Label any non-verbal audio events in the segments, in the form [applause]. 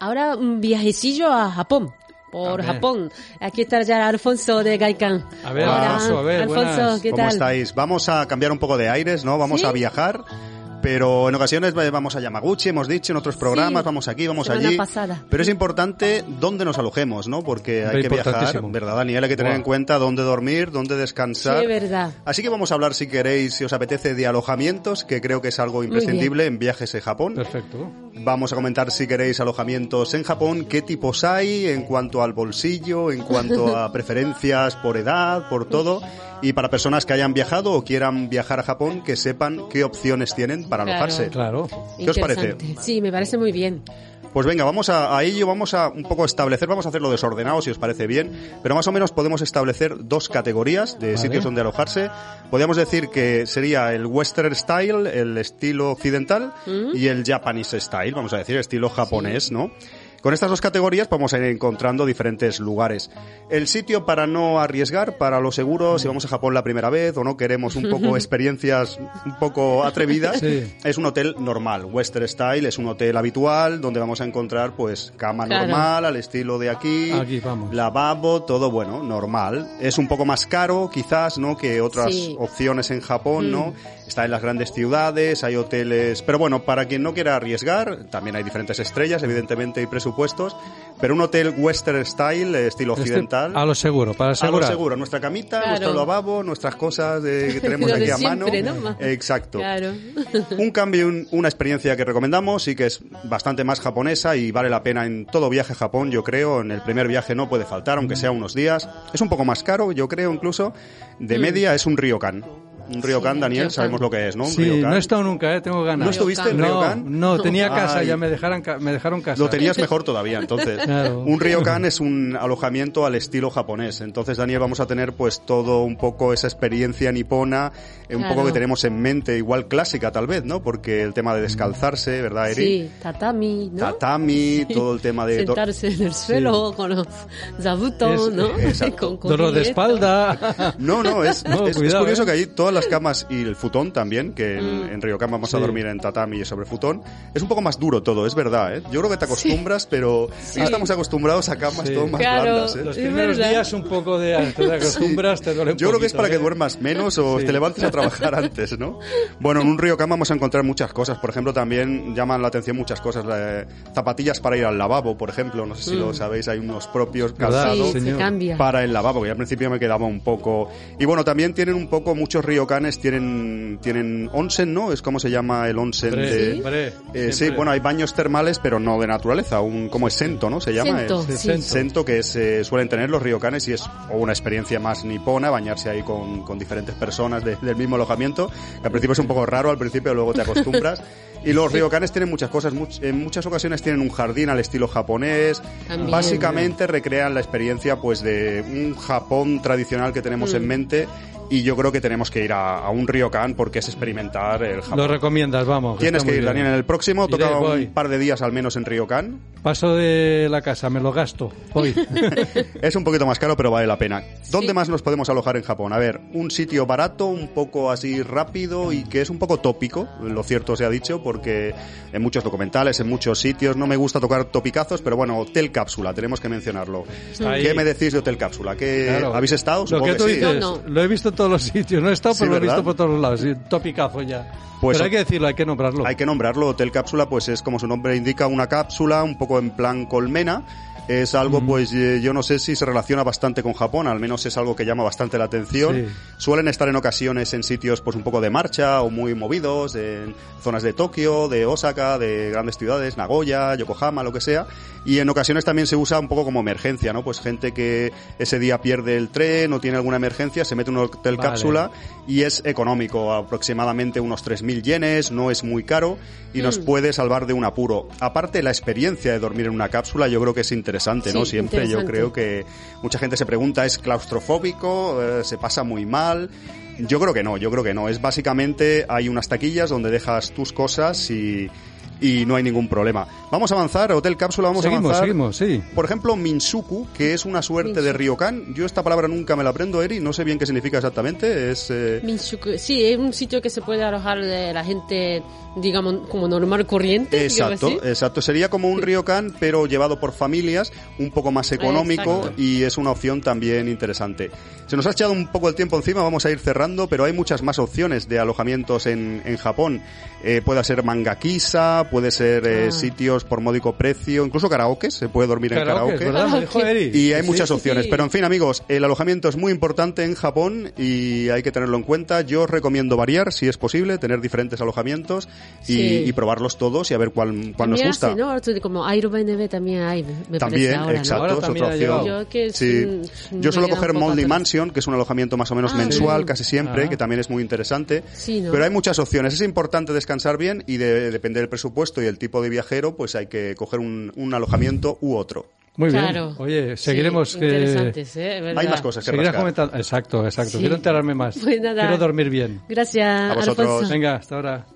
Ahora un viajecillo a Japón. Por Japón. Aquí está ya Alfonso de Gaikan. A ver, Alfonso, a ver, Alfonso, ¿qué ¿Cómo tal? estáis? Vamos a cambiar un poco de aires, ¿no? Vamos ¿Sí? a viajar. Pero en ocasiones vamos a Yamaguchi, hemos dicho en otros programas, vamos aquí, vamos allí. pasada. Pero es importante dónde nos alojemos, ¿no? Porque hay que viajar. ¿verdad, Daniel? Hay que tener Wow. en cuenta dónde dormir, dónde descansar. Sí, verdad. Así que vamos a hablar, si queréis, si os apetece, de alojamientos, que creo que es algo imprescindible en viajes en Japón. Perfecto. Vamos a comentar, si queréis, alojamientos en Japón, qué tipos hay en cuanto al bolsillo, en cuanto a [laughs] preferencias por edad, por todo. Y para personas que hayan viajado o quieran viajar a Japón, que sepan qué opciones tienen para alojarse. Claro. ¿Qué os parece? Sí, me parece muy bien. Pues venga, vamos a, a ello, vamos a un poco establecer, vamos a hacerlo desordenado si os parece bien, pero más o menos podemos establecer dos categorías de Vale. sitios donde alojarse. Podríamos decir que sería el Western Style, el estilo occidental, y el Japanese Style, vamos a decir, estilo japonés, ¿no? Con estas dos categorías vamos a ir encontrando diferentes lugares. El sitio para no arriesgar, para lo seguro, si vamos a Japón la primera vez o no queremos un poco [laughs] experiencias un poco atrevidas, Sí. es un hotel normal. Western Style es un hotel habitual donde vamos a encontrar pues cama Claro. normal al estilo de aquí, Aquí, vamos. lavabo, todo bueno, normal. Es un poco más caro quizás, ¿no? Que otras Sí. opciones en Japón, ¿no? Está en las grandes ciudades, hay hoteles, pero bueno, para quien no quiera arriesgar, también hay diferentes estrellas, evidentemente, y presupuestos, pero un hotel Western Style, eh, estilo Este- occidental. a lo seguro, para A lo asegurar. seguro, nuestra camita, Claro. nuestro lavabo, nuestras cosas [laughs] de- que tenemos aquí a siempre, mano. ¿no? Exacto. Claro. Un cambio, un- una experiencia que recomendamos y que es bastante más japonesa y vale la pena en todo viaje a Japón, yo creo. En el primer viaje no puede faltar, aunque sea unos días. Es un poco más caro, yo creo incluso. De media es un ryokan. Un ryokan, Daniel, ryokan. sabemos lo que es, ¿no? Un Sí, ryokan. no he estado nunca, eh, tengo ganas. ¿No estuviste en no, ryokan? no, tenía casa, Ay. ya me dejaron, ca- me dejaron casa. Lo tenías mejor todavía, entonces. [laughs] Claro. Un ryokan es un alojamiento al estilo japonés. Entonces, Daniel, vamos a tener pues todo un poco esa experiencia nipona, eh, un Claro. poco que tenemos en mente, igual clásica tal vez, ¿no? Porque el tema de descalzarse, ¿verdad, Eri? Sí, tatami, ¿no? Tatami, todo el tema de... Sentarse en el suelo con los zabuton, Es- ¿no? [laughs] Con Dolor de espalda. No, no, es, [laughs] No, es- es curioso ¿eh? que ahí todas las camas y el futón también, que en, Mm. en Ryokan vamos a Sí. dormir en tatami y sobre futón, es un poco más duro todo, es verdad, ¿eh? Yo creo que te acostumbras, pero no estamos acostumbrados a camas Sí. todo más Claro. blandas, ¿eh? Los primeros días un poco de... Te acostumbras, te duele un Yo creo que es poquito, para que ¿eh? duermas menos o Sí. te levantes a trabajar [laughs] antes, ¿no? Bueno, en un Ryokan vamos a encontrar muchas cosas. Por ejemplo, también llaman la atención muchas cosas. eh, zapatillas para ir al lavabo, por ejemplo. No sé si lo sabéis, hay unos propios calzados Sí, para el lavabo, que al principio me quedaba un poco... Y bueno, también tienen un poco, muchos tienen, tienen onsen, ¿no? Es como se llama el onsen Hombre, de... hombre, Eh, sí, bueno, hay baños termales, pero no de naturaleza, un, como es sento, ¿no? Se llama. Sento, El- sí. Sento. Sento que se suelen tener los ryokanes y es una experiencia más nipona, bañarse ahí con, con diferentes personas de- del mismo alojamiento, que al principio es un poco raro, al principio luego te acostumbras. [laughs] Y los ryokanes tienen muchas cosas, much- en muchas ocasiones tienen un jardín al estilo japonés, También. básicamente recrean la experiencia pues de un Japón tradicional que tenemos en mente y yo creo que tenemos que ir a, a un ryokan porque es experimentar el Japón. Lo recomiendas, vamos. Tienes que ir, bien. Daniel, en el próximo. Iré, Toca voy. un par de días al menos en Ryokan. Paso de la casa, me lo gasto. Hoy. [laughs] Es un poquito más caro, pero vale la pena. ¿Dónde más nos podemos alojar en Japón? A ver, un sitio barato, un poco así rápido y que es un poco tópico, lo cierto se ha dicho, porque en muchos documentales, en muchos sitios, no me gusta tocar topicazos, pero bueno, Hotel Cápsula, tenemos que mencionarlo. ¿Qué me decís de Hotel Cápsula? ¿Qué, Claro. ¿Habéis estado? Lo Supongo que tú sí. dices, No, no. lo he visto en todos los sitios. No he estado, Sí, pero lo he visto por todos lados. Sí, topicazo ya. Pues pero hay que decirlo, hay que nombrarlo. Hay que nombrarlo. Hotel Cápsula, pues es como su nombre indica, una cápsula, un poco en plan colmena. Es algo, pues eh, yo no sé si se relaciona bastante con Japón, al menos es algo que llama bastante la atención. Sí. Suelen estar en ocasiones en sitios pues un poco de marcha o muy movidos, en zonas de Tokio, de Osaka, de grandes ciudades, Nagoya, Yokohama, lo que sea. Y en ocasiones también se usa un poco como emergencia, ¿no? Pues gente que ese día pierde el tren o tiene alguna emergencia, se mete en un hotel Vale. cápsula y es económico, aproximadamente unos 3.000 yenes, no es muy caro y nos puede salvar de un apuro. Aparte, la experiencia de dormir en una cápsula yo creo que es interesante, ¿no? Sí, Siempre yo interesante. creo que mucha gente se pregunta, ¿es claustrofóbico? Eh, ¿Se pasa muy mal? Yo creo que no, yo creo que no. Es básicamente, hay unas taquillas donde dejas tus cosas y, y no hay ningún problema. Vamos a avanzar, Hotel Cápsula, vamos seguimos, a avanzar. seguimos, sí. Por ejemplo, Minsuku, que es una suerte de ryokan. Yo esta palabra nunca me la aprendo, Eri, no sé bien qué significa exactamente. Es... eh, Minshuku, sí, es un sitio que se puede alojar de la gente, digamos, como normal corriente. Exacto, exacto. Sería como un ryokan, pero llevado por familias, un poco más económico Exacto. y es una opción también interesante. Se nos ha echado un poco el tiempo encima, vamos a ir cerrando, pero hay muchas más opciones de alojamientos en, en Japón. Eh, puede ser mangakisa, puede ser eh, Ah. sitios por módico precio, incluso karaoke, se puede dormir en Karaoke, karaoke. ¿verdad? Me dijo Karaoke. Eri. Y hay Sí, muchas sí, opciones, sí. pero en fin amigos, el alojamiento es muy importante en Japón y hay que tenerlo en cuenta. Yo os recomiendo variar, si es posible, tener diferentes alojamientos y, Sí. y probarlos todos y a ver cuál, cuál nos gusta. hace, ¿no? Como Airbnb también hay, me También, parece ahora, ¿no? exacto, Ahora es también otra opción. Yo que es Yo suelo coger atrás. Mansion, que es un alojamiento más o menos Ah, mensual, sí. casi siempre, Ah. que también es muy interesante. Sí, ¿no? Pero hay muchas opciones. Es importante descansar bien y de, depende del presupuesto presupuesto y el tipo de viajero, pues hay que coger un, un alojamiento u otro. Muy claro. bien. Oye, seguiremos. Sí, eh, ¿eh? Hay más cosas que Seguirás comentando. Exacto, exacto. Sí. Quiero enterarme más. Pues nada. Quiero dormir bien. Gracias. A vosotros. Alfonso. Venga, hasta ahora.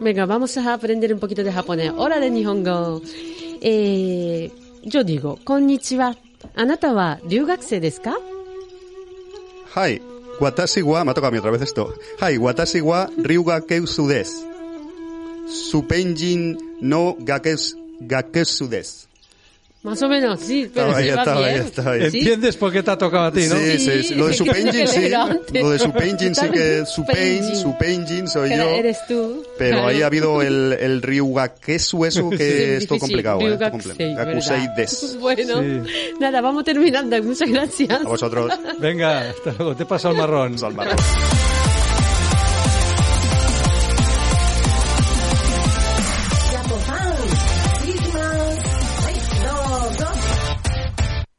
Venga, vamos a aprender un poquito de japonés. Hora de Nihongo. えー、ジョディゴ、こんにちは。あなたは留学生ですか？はい。私は、me toca otra vez esto. Hi, 私は留学生です。スペイン人の学生です。Más o menos, sí, pero Estaba sí va estaba ahí, bien. estaba ahí. Sí. ¿Entiendes por qué te ha tocado a ti, no? Sí, sí, sí. Lo de Supenjin que sí. Lo de Supenjin sí que Supen, Supenjin. Supenjin soy Que yo. Eres tú. Pero Claro. ahí ha habido el, el Ryugakesu eso que Sí, es todo complicado, ¿eh? Todo Ryugakusei, complicado. Des. [laughs] Bueno, Sí. nada, vamos terminando. Muchas gracias. A vosotros. Venga, hasta luego. Te paso el marrón. Salvador.